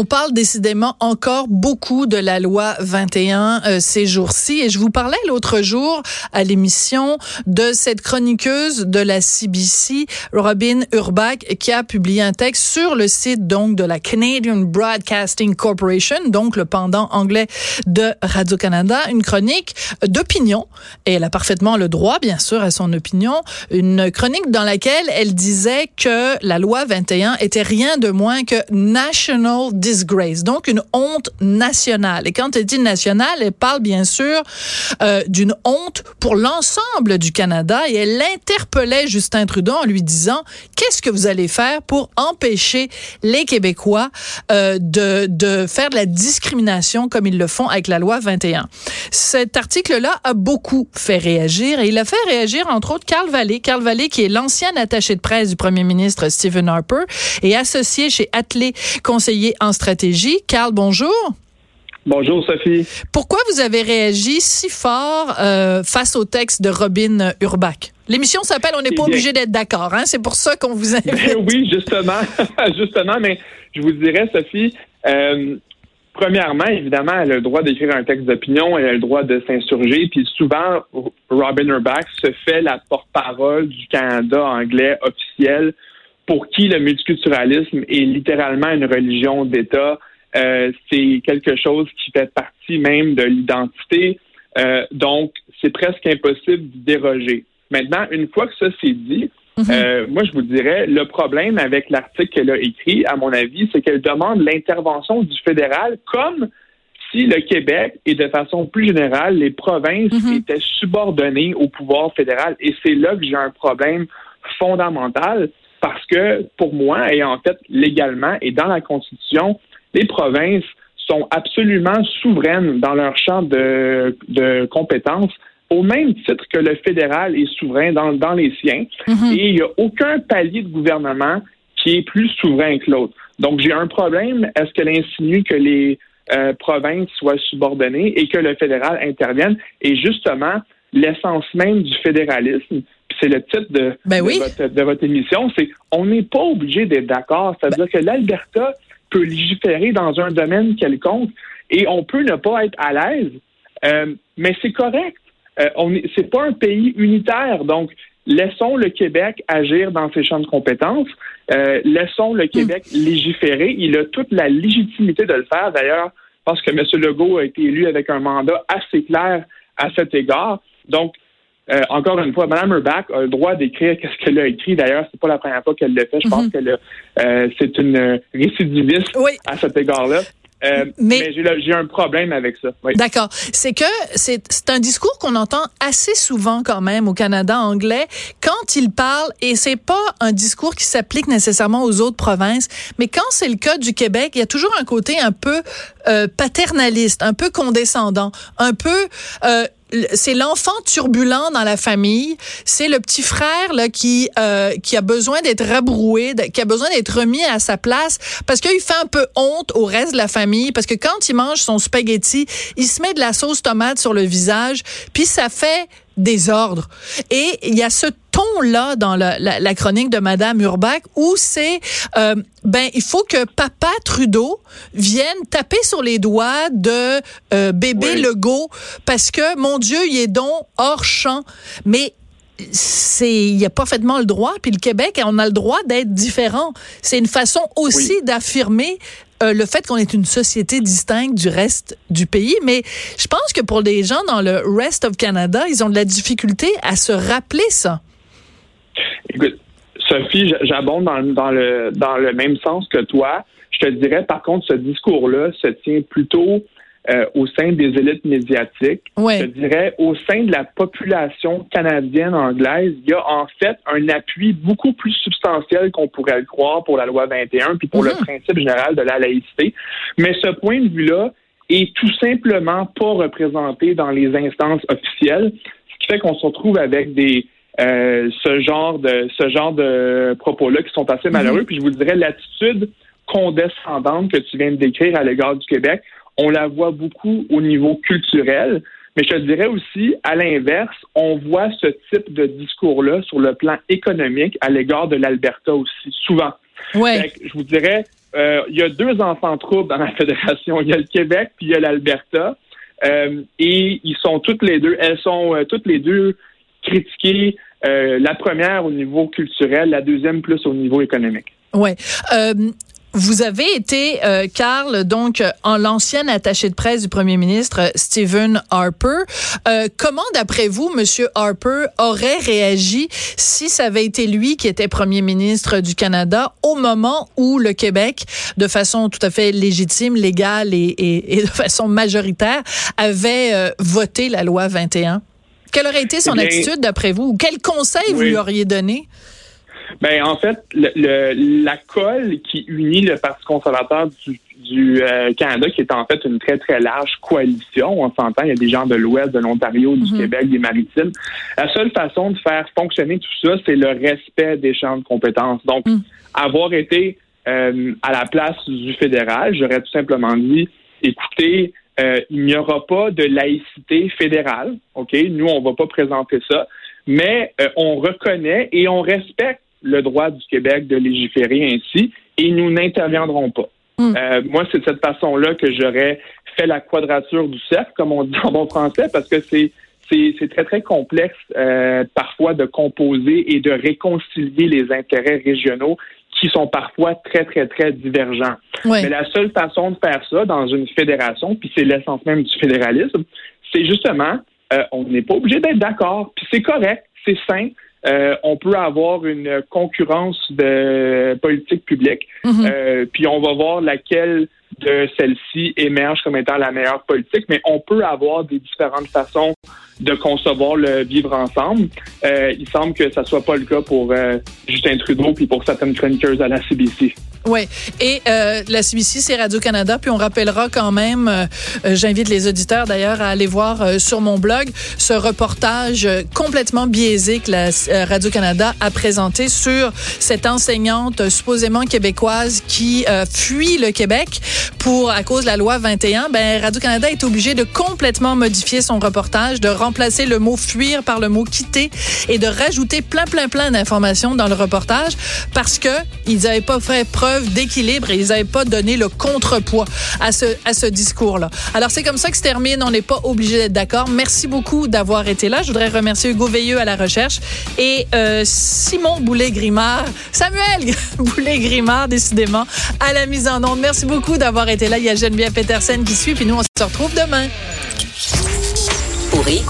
On parle décidément encore beaucoup de la loi 21 euh, ces jours-ci. Et je vous parlais l'autre jour à l'émission de cette chroniqueuse de la CBC, Robin Urbach, qui a publié un texte sur le site donc de la Canadian Broadcasting Corporation, donc le pendant anglais de Radio-Canada, une chronique d'opinion. Et elle a parfaitement le droit bien sûr à son opinion, une chronique dans laquelle elle disait que la loi 21 était rien de moins que national donc une honte nationale. Et quand elle dit nationale, elle parle bien sûr euh, d'une honte pour l'ensemble du Canada et elle interpellait Justin Trudeau en lui disant qu'est-ce que vous allez faire pour empêcher les Québécois euh, de, de faire de la discrimination comme ils le font avec la loi 21. Cet article-là a beaucoup fait réagir et il a fait réagir entre autres Carl Vallée, Carl Vallée qui est l'ancien attaché de presse du premier ministre Stephen Harper et associé chez Atlee conseiller en stratégie. Carl, bonjour. Bonjour Sophie. Pourquoi vous avez réagi si fort euh, face au texte de Robin Urbach? L'émission s'appelle On n'est pas obligé d'être d'accord, hein? C'est pour ça qu'on vous invite. Ben oui, justement, justement, mais je vous dirais, Sophie, euh, premièrement, évidemment, elle a le droit d'écrire un texte d'opinion, elle a le droit de s'insurger, puis souvent, Robin Urbach se fait la porte-parole du Canada anglais officiel pour qui le multiculturalisme est littéralement une religion d'État. Euh, c'est quelque chose qui fait partie même de l'identité. Euh, donc, c'est presque impossible d'y déroger. Maintenant, une fois que ça c'est dit, mhm. euh, moi, je vous dirais, le problème avec l'article qu'elle a écrit, à mon avis, c'est qu'elle demande l'intervention du fédéral comme si le Québec et de façon plus générale, les provinces mhm. étaient subordonnées au pouvoir fédéral. Et c'est là que j'ai un problème fondamental parce que pour moi, et en fait légalement et dans la Constitution, les provinces sont absolument souveraines dans leur champ de, de compétences au même titre que le fédéral est souverain dans, dans les siens. Mhm. Et il n'y a aucun palier de gouvernement qui est plus souverain que l'autre. Donc j'ai un problème. Est-ce qu'elle insinue que les euh, provinces soient subordonnées et que le fédéral intervienne? Et justement, l'essence même du fédéralisme, c'est le titre de, ben de, votre, émission, c'est on n'est pas obligé d'être d'accord. C'est-à-dire que l'Alberta peut légiférer dans un domaine quelconque et on peut ne pas être à l'aise, euh, mais c'est correct. Euh, on c'est pas un pays unitaire, donc laissons le Québec agir dans ses champs de compétences, euh, laissons le Québec hmm. légiférer. Il a toute la légitimité de le faire. D'ailleurs, parce que M. Legault a été élu avec un mandat assez clair à cet égard. Donc, euh, encore une fois, Mme Urbach a le droit d'écrire ce qu'elle a écrit. D'ailleurs, c'est pas la première fois qu'elle le fait. Je pense mhm. que euh, c'est une récidiviste à cet égard-là. Euh, mais, j'ai un problème avec ça. D'accord. C'est que c'est un discours qu'on entend assez souvent quand même au Canada anglais quand il parle et c'est pas un discours qui s'applique nécessairement aux autres provinces, mais quand c'est le cas du Québec, il y a toujours un côté un peu paternaliste, un peu condescendant, un peu c'est l'enfant turbulent dans la famille, c'est le petit frère là qui euh, qui a besoin d'être rabroué, qui a besoin d'être remis à sa place parce qu'il fait un peu honte au reste de la famille parce que quand il mange son spaghetti, il se met de la sauce tomate sur le visage, puis ça fait désordre. Et il y a ce ton-là dans la, la, chronique de Madame Urbach où c'est euh, ben il faut que Papa Trudeau vienne taper sur les doigts de euh, bébé Legault parce que mon Dieu il est donc hors champ. Mais c'est il y a parfaitement le droit puis le Québec on a le droit d'être différent. C'est une façon aussi d'affirmer euh, le fait qu'on est une société distincte du reste du pays. Mais je pense que pour les gens dans le rest of Canada ils ont de la difficulté à se rappeler ça écoute Sophie j'abonde dans, dans le dans le même sens que toi je te dirais par contre ce discours là se tient plutôt euh, au sein des élites médiatiques. Ouais. Je dirais au sein de la population canadienne anglaise, il y a en fait un appui beaucoup plus substantiel qu'on pourrait le croire pour la loi 21 puis pour le Mhm. principe général de la laïcité. Mais ce point de vue-là est tout simplement pas représenté dans les instances officielles, ce qui fait qu'on se retrouve avec des euh, ce genre de ce genre de propos-là qui sont assez malheureux. Puis je vous dirais l'attitude condescendante que tu viens de décrire à l'égard du Québec, on la voit beaucoup au niveau culturel. Mais je te dirais aussi, à l'inverse, on voit ce type de discours-là sur le plan économique à l'égard de l'Alberta aussi, souvent. Ouais. Fait que je vous dirais, euh, il y a deux enfants troubles dans la fédération. Il y a le Québec puis il y a l'Alberta. Euh, et ils sont toutes les deux, elles sont euh, toutes les deux critiquées. Euh, la première au niveau culturel, la deuxième plus au niveau économique. Ouais. Euh, vous avez été, euh, Carl, donc en l'ancien attaché de presse du premier ministre Stephen Harper. Euh, comment, d'après vous, Monsieur Harper aurait réagi si ça avait été lui qui était premier ministre du Canada au moment où le Québec, de façon tout à fait légitime, légale et, de façon majoritaire, avait voté la loi 21? Quelle aurait été son Eh bien, attitude, d'après vous? Ou quel conseil vous lui auriez donné? Ben en fait, le, le- la colle qui unit le Parti conservateur du, du euh, Canada, qui est en fait une très très large coalition, on s'entend, il y a des gens de l'Ouest, de l'Ontario, du Mhm. Québec, des Maritimes. La seule façon de faire fonctionner tout ça, c'est le respect des champs de compétences. Donc, Mhm. avoir été euh, à la place du fédéral, j'aurais tout simplement dit, écoutez, euh, il n'y aura pas de laïcité fédérale, ok? Nous, on va pas présenter ça, mais euh, on reconnaît et on respecte le droit du Québec de légiférer ainsi et nous n'interviendrons pas. Mm. Euh, moi, c'est de cette façon-là que j'aurais fait la quadrature du cercle, comme on dit en bon français, parce que c'est c'est c'est très, très complexe euh, parfois de composer et de réconcilier les intérêts régionaux qui sont parfois très, très, très divergents. Ouais. Mais la seule façon de faire ça dans une fédération, puis c'est l'essence même du fédéralisme, c'est justement, euh, on n'est pas obligé d'être d'accord, puis c'est correct, c'est sain. Euh, on peut avoir une concurrence de politique publique, Mhm. euh, puis on va voir laquelle de celles-ci émerge comme étant la meilleure politique, mais on peut avoir des différentes façons de concevoir le vivre ensemble. Euh, il semble que ça soit pas le cas pour euh, Justin Trudeau puis pour certaines chroniqueuses à la CBC. Oui. Et euh, la CBC, c'est Radio-Canada. Puis on rappellera quand même, j'invite les auditeurs d'ailleurs à aller voir sur mon blog ce reportage complètement biaisé que la Radio-Canada a présenté sur cette enseignante supposément québécoise qui fuit le Québec pour à cause de la loi 21. Ben Radio-Canada est obligé de complètement modifier son reportage, de remplacer le mot fuir par le mot quitter et de rajouter plein plein plein d'informations dans le reportage parce que ils n'avaient pas fait preuve d'équilibre et ils n'avaient pas donné le contrepoids à ce à ce discours-là. Alors c'est comme ça que se termine. On n'est pas obligé d'être d'accord. Merci beaucoup d'avoir été là. Je voudrais remercier Hugo Veilleux à la recherche et euh, Simon Boulet-Grimard, Samuel Boulet-Grimard décidément à la mise en onde. Merci beaucoup d'avoir été là. Il y a Geneviève Petersen qui suit puis nous on se retrouve demain. Pour écouter